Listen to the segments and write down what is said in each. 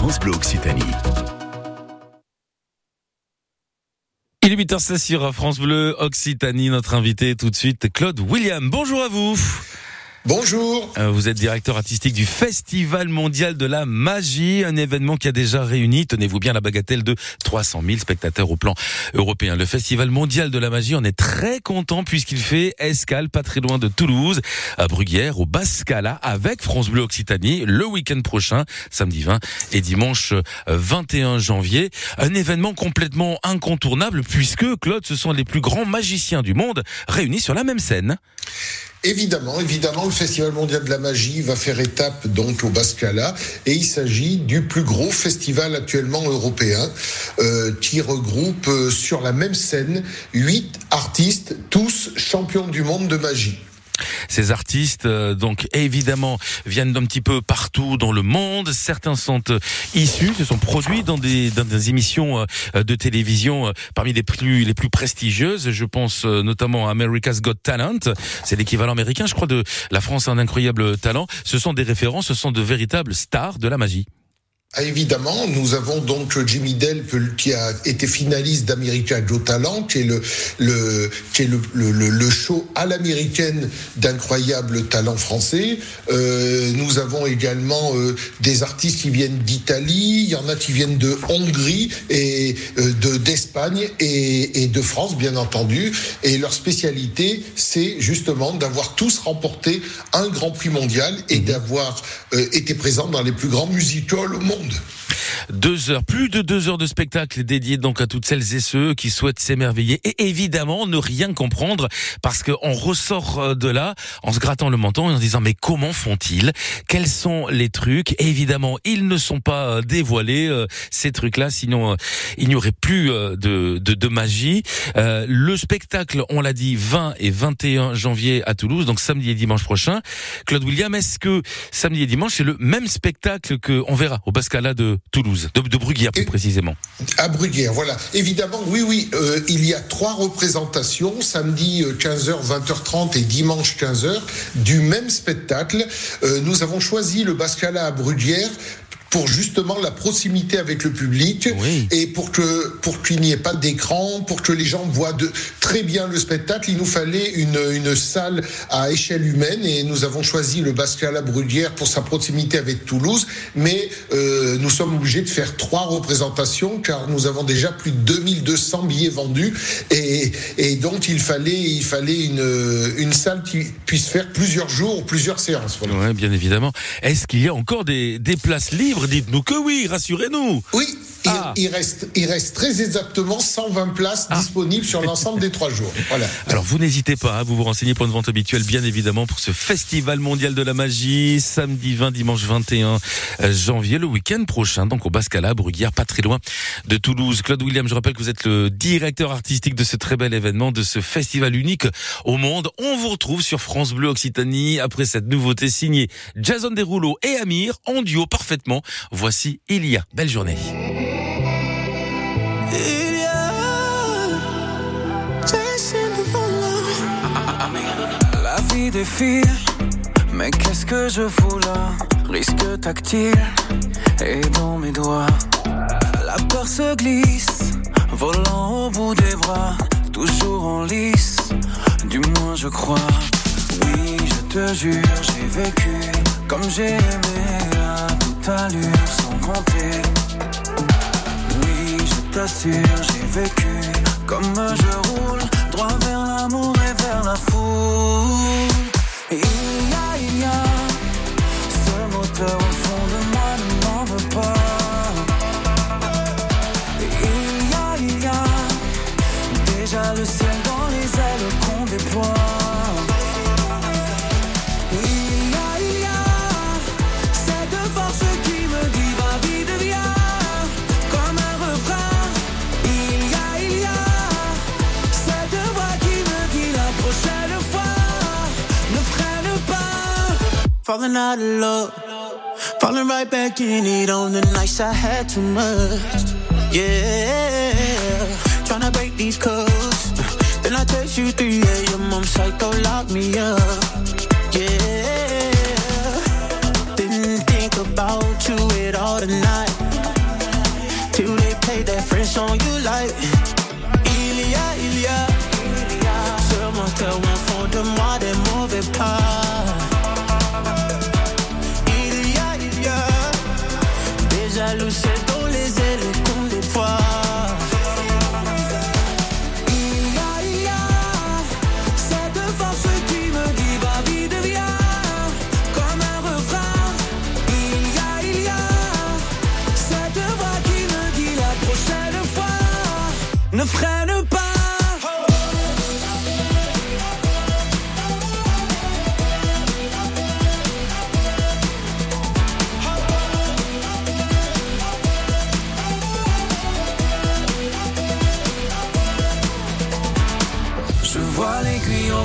France Bleu Occitanie. Il est 8h16 sur France Bleu Occitanie. Notre invité tout de suite, Claude William. Bonjour à vous. Bonjour. Euh, vous êtes directeur artistique du Festival mondial de la magie, un événement qui a déjà réuni, tenez-vous bien, la bagatelle de 300 000 spectateurs au plan européen. Le Festival mondial de la magie, on est très content puisqu'il fait escale pas très loin de Toulouse, à Bruguière, au Bascala, avec France Bleu Occitanie, le week-end prochain, samedi 20 et dimanche 21 janvier. Un événement complètement incontournable puisque, Claude, ce sont les plus grands magiciens du monde réunis sur la même scène. Évidemment, évidemment, le Festival mondial de la magie va faire étape donc au Bascala et il s'agit du plus gros festival actuellement européen euh, qui regroupe euh, sur la même scène huit artistes, tous champions du monde de magie. Ces artistes, euh, donc évidemment, viennent d'un petit peu partout dans le monde. Certains sont euh, issus, se sont produits dans des, dans des émissions euh, de télévision parmi les plus les plus prestigieuses. Je pense notamment à America's Got Talent. C'est l'équivalent américain, je crois, de La France a un incroyable talent. Ce sont des références, ce sont de véritables stars de la magie. Ah, évidemment, nous avons donc Jimmy Delp qui a été finaliste d'America Got Talent, qui est le, le qui est le, le, le show à l'américaine d'incroyable talent français. Euh, nous avons également euh, des artistes qui viennent d'Italie, il y en a qui viennent de Hongrie et euh, de d'Espagne et, et de France, bien entendu. Et leur spécialité, c'est justement d'avoir tous remporté un Grand Prix mondial et d'avoir euh, été présents dans les plus grands musicals au monde. Bond. Deux heures, plus de deux heures de spectacle dédié donc à toutes celles et ceux qui souhaitent s'émerveiller et évidemment ne rien comprendre parce qu'on ressort de là en se grattant le menton et en disant mais comment font-ils? Quels sont les trucs? Évidemment, ils ne sont pas dévoilés euh, ces trucs-là, sinon euh, il n'y aurait plus euh, de, de, de magie. Euh, le spectacle, on l'a dit, 20 et 21 janvier à Toulouse, donc samedi et dimanche prochain. Claude William, est-ce que samedi et dimanche c'est le même spectacle que on verra au Bascala de Toulouse, de, de Bruguière plus Et- précisément À Bruguière, voilà. Évidemment, oui, oui, euh, il y a trois représentations, samedi euh, 15h, 20h30 et dimanche 15h, du même spectacle. Euh, nous avons choisi le Bascala à Bruguière pour justement la proximité avec le public Oui. et pour que pour qu'il n'y ait pas d'écran, pour que les gens voient de très bien le spectacle, il nous fallait une, une salle à échelle humaine et nous avons choisi le Bascala Bruguière pour sa proximité avec Toulouse, mais euh, nous sommes obligés de faire trois représentations car nous avons déjà plus de 2200 billets vendus et, et donc il fallait il fallait une, une salle qui puisse faire plusieurs jours, plusieurs séances. Voilà. Ouais, bien évidemment. Est-ce qu'il y a encore des, des places libres Dites-nous que oui, rassurez-nous. Oui, il, Ah. il reste, il reste très exactement 120 places disponibles sur l'ensemble des trois jours. Voilà. Alors vous n'hésitez pas à vous vous renseigner pour une vente habituelle, bien évidemment, pour ce festival mondial de la magie, samedi 20, dimanche 21 euh, janvier, le week-end prochain, donc au Bascala, Bruguière, pas très loin de Toulouse. Claude William, je rappelle que vous êtes le directeur artistique de ce très bel événement, de ce festival unique au monde. On vous retrouve sur France Bleu Occitanie après cette nouveauté signée Jason Derulo et Amir en duo parfaitement. Voici Il y a. Belle journée. Il y a Jason Derulo. La vie défile, mais qu'est-ce que je fous là? Risque tactile et dans mes doigts. La peur se glisse, volant au bout des bras, toujours en lice, du moins je crois. Oui, je te jure, j'ai vécu comme j'ai aimé toute allure sans compter. Oui, je t'assure, j'ai vécu comme je roule, droit vers l'amour et vers la foule. Falling out of love, falling right back in it on the nights I had too much. Yeah, tryna break these codes. Then I text you 3 a.m. I'm psycho, lock me up. Yeah, didn't think about you at all tonight. Till they pay their friends song you like. Il y a, il y a. Ce moteur au fond de moi des mauvais pas.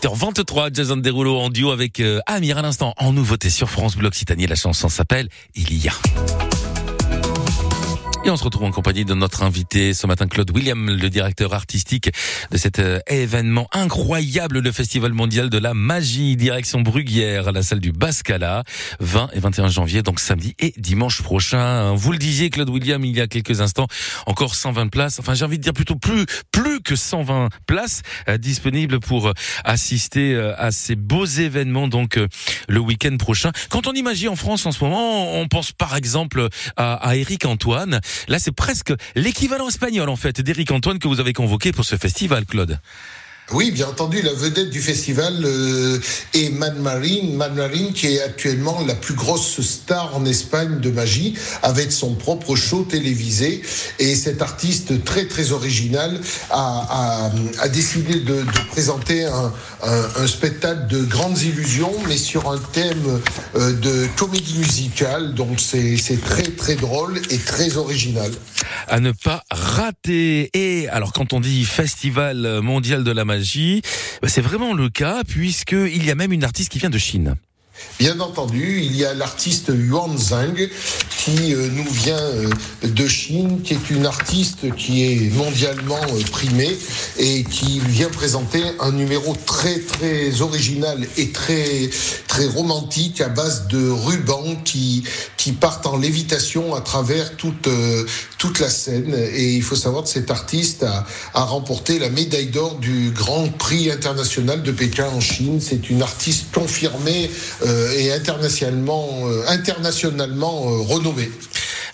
8h23, Jason Derulo en duo avec euh, Amir à l'instant en nouveauté sur France Bleu Occitanie. La chanson s'appelle Il y a. Et on se retrouve en compagnie de notre invité ce matin, Claude William, le directeur artistique de cet euh, événement incroyable, le Festival mondial de la magie, direction Bruguière, à la salle du Bascala, 20 et 21 janvier, donc samedi et dimanche prochain. Vous le disiez, Claude William, il y a quelques instants, encore 120 places, enfin j'ai envie de dire plutôt plus, plus que 120 places euh, disponibles pour euh, assister à ces beaux événements, donc le week-end prochain. Quand on imagine en France en ce moment, on pense par exemple à, à Eric Antoine. Là, c'est presque l'équivalent espagnol, en fait, d'Éric Antoine que vous avez convoqué pour ce festival, Claude. Oui, bien entendu, la vedette du festival euh, est Man Marine, Man Marine qui est actuellement la plus grosse star en Espagne de magie, avec son propre show télévisé. Et cet artiste très très original a, décidé de, présenter un, spectacle de grandes illusions, mais sur un thème euh, de comédie musicale. Donc c'est très très drôle et très original. À ne pas rater. Et alors quand on dit festival mondial de la magie, bah, c'est vraiment le cas puisqu'il y a même une artiste qui vient de Chine. Bien entendu, il y a l'artiste Yuan Zhang qui euh, nous vient euh, de Chine, qui est une artiste qui est mondialement euh, primée et qui vient présenter un numéro très très original et très très romantique à base de rubans qui qui partent en lévitation à travers toute toute la scène. Et il faut savoir que cet artiste a, remporté la médaille d'or du Grand Prix international de Pékin en Chine. C'est une artiste confirmée euh, et internationalement, euh, internationalement euh, renommée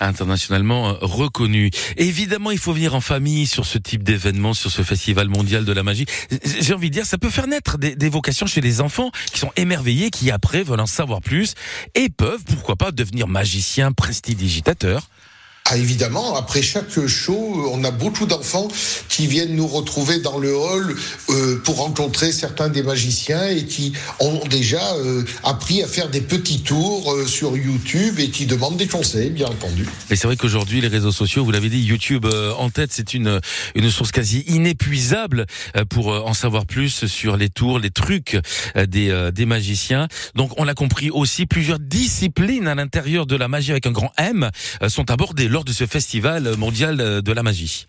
internationalement reconnu. Évidemment, il faut venir en famille sur ce type d'événement, sur ce festival mondial de la magie. J'ai envie de dire, ça peut faire naître des, des, vocations chez les enfants qui sont émerveillés, qui après veulent en savoir plus et peuvent, pourquoi pas, devenir magiciens, prestidigitateurs. Ah, évidemment, après chaque show, on a beaucoup d'enfants qui viennent nous retrouver dans le hall euh, pour rencontrer certains des magiciens et qui ont déjà euh, appris à faire des petits tours euh, sur YouTube et qui demandent des conseils, bien entendu. Et c'est vrai qu'aujourd'hui, les réseaux sociaux, vous l'avez dit, YouTube euh, en tête, c'est une une source quasi inépuisable euh, pour en savoir plus sur les tours, les trucs des des magiciens. Donc, on l'a compris aussi, plusieurs disciplines à l'intérieur de la magie avec un grand M sont abordées lors de ce festival mondial de la magie.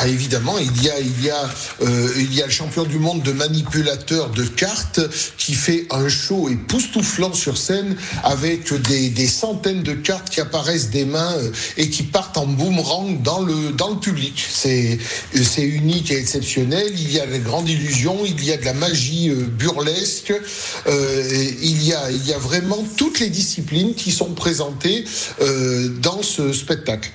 Ah, évidemment, euh, il y a le champion du monde de manipulateur de cartes qui fait un show époustouflant sur scène avec des, centaines de cartes qui apparaissent des mains euh, et qui partent en boomerang dans le, public. C'est, unique et exceptionnel. Il y a les grandes illusions, il y a de la magie euh, burlesque, il y a vraiment toutes les disciplines qui sont présentées dans ce spectacle.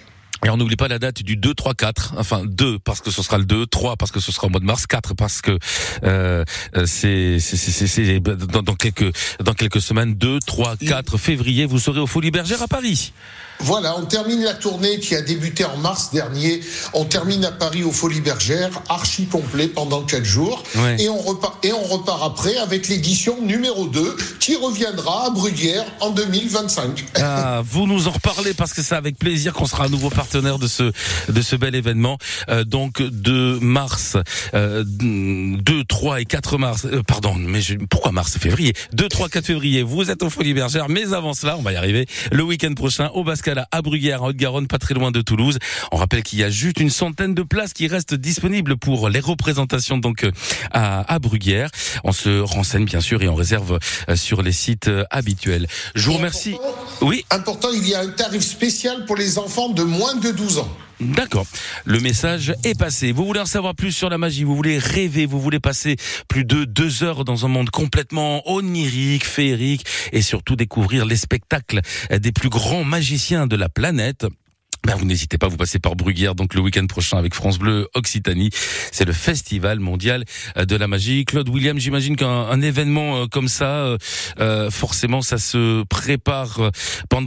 Et on n'oublie pas la date du 2, 3, 4. Enfin, 2 parce que ce sera le 2, 3 parce que ce sera au mois de mars, 4 parce que euh, euh c'est c'est dans, dans quelques dans quelques semaines 2, 3, 4 février, vous serez au Folies Bergères à Paris. Voilà, on termine la tournée qui a débuté en mars dernier. On termine à Paris aux Folies Bergères, archi complet pendant quatre jours. Et, on repart, et on repart après avec l'édition numéro 2 qui reviendra à Bruguière en 2025. Ah, vous nous en reparlez parce que c'est avec plaisir qu'on sera un nouveau partenaire de ce, de ce bel événement. Euh, donc de mars, euh, 2, 3 et 4 mars, euh, pardon, mais je, pourquoi mars, février? 2, 3, 4 février, vous êtes aux Folies Bergères, mais avant cela, on va y arriver, le week-end prochain au À Bruguière, en Haute-Garonne, pas très loin de Toulouse. On rappelle qu'il y a juste une centaine de places qui restent disponibles pour les représentations donc à, à Bruguière. On se renseigne bien sûr et on réserve euh, sur les sites euh, habituels. Je vous remercie. oui. Important, il y a un tarif spécial pour les enfants de moins de 12 ans. D'accord. Le message est passé. Vous voulez en savoir plus sur la magie, vous voulez rêver, vous voulez passer plus de deux heures dans un monde complètement onirique, féerique et surtout découvrir les spectacles des plus grands magiciens de la planète? Ben, vous n'hésitez pas, vous passez par Bruguière, donc le week-end prochain avec France Bleu Occitanie. C'est le festival mondial de la magie. Claude William, j'imagine qu'un événement euh, comme ça, euh, euh, forcément, ça se prépare pendant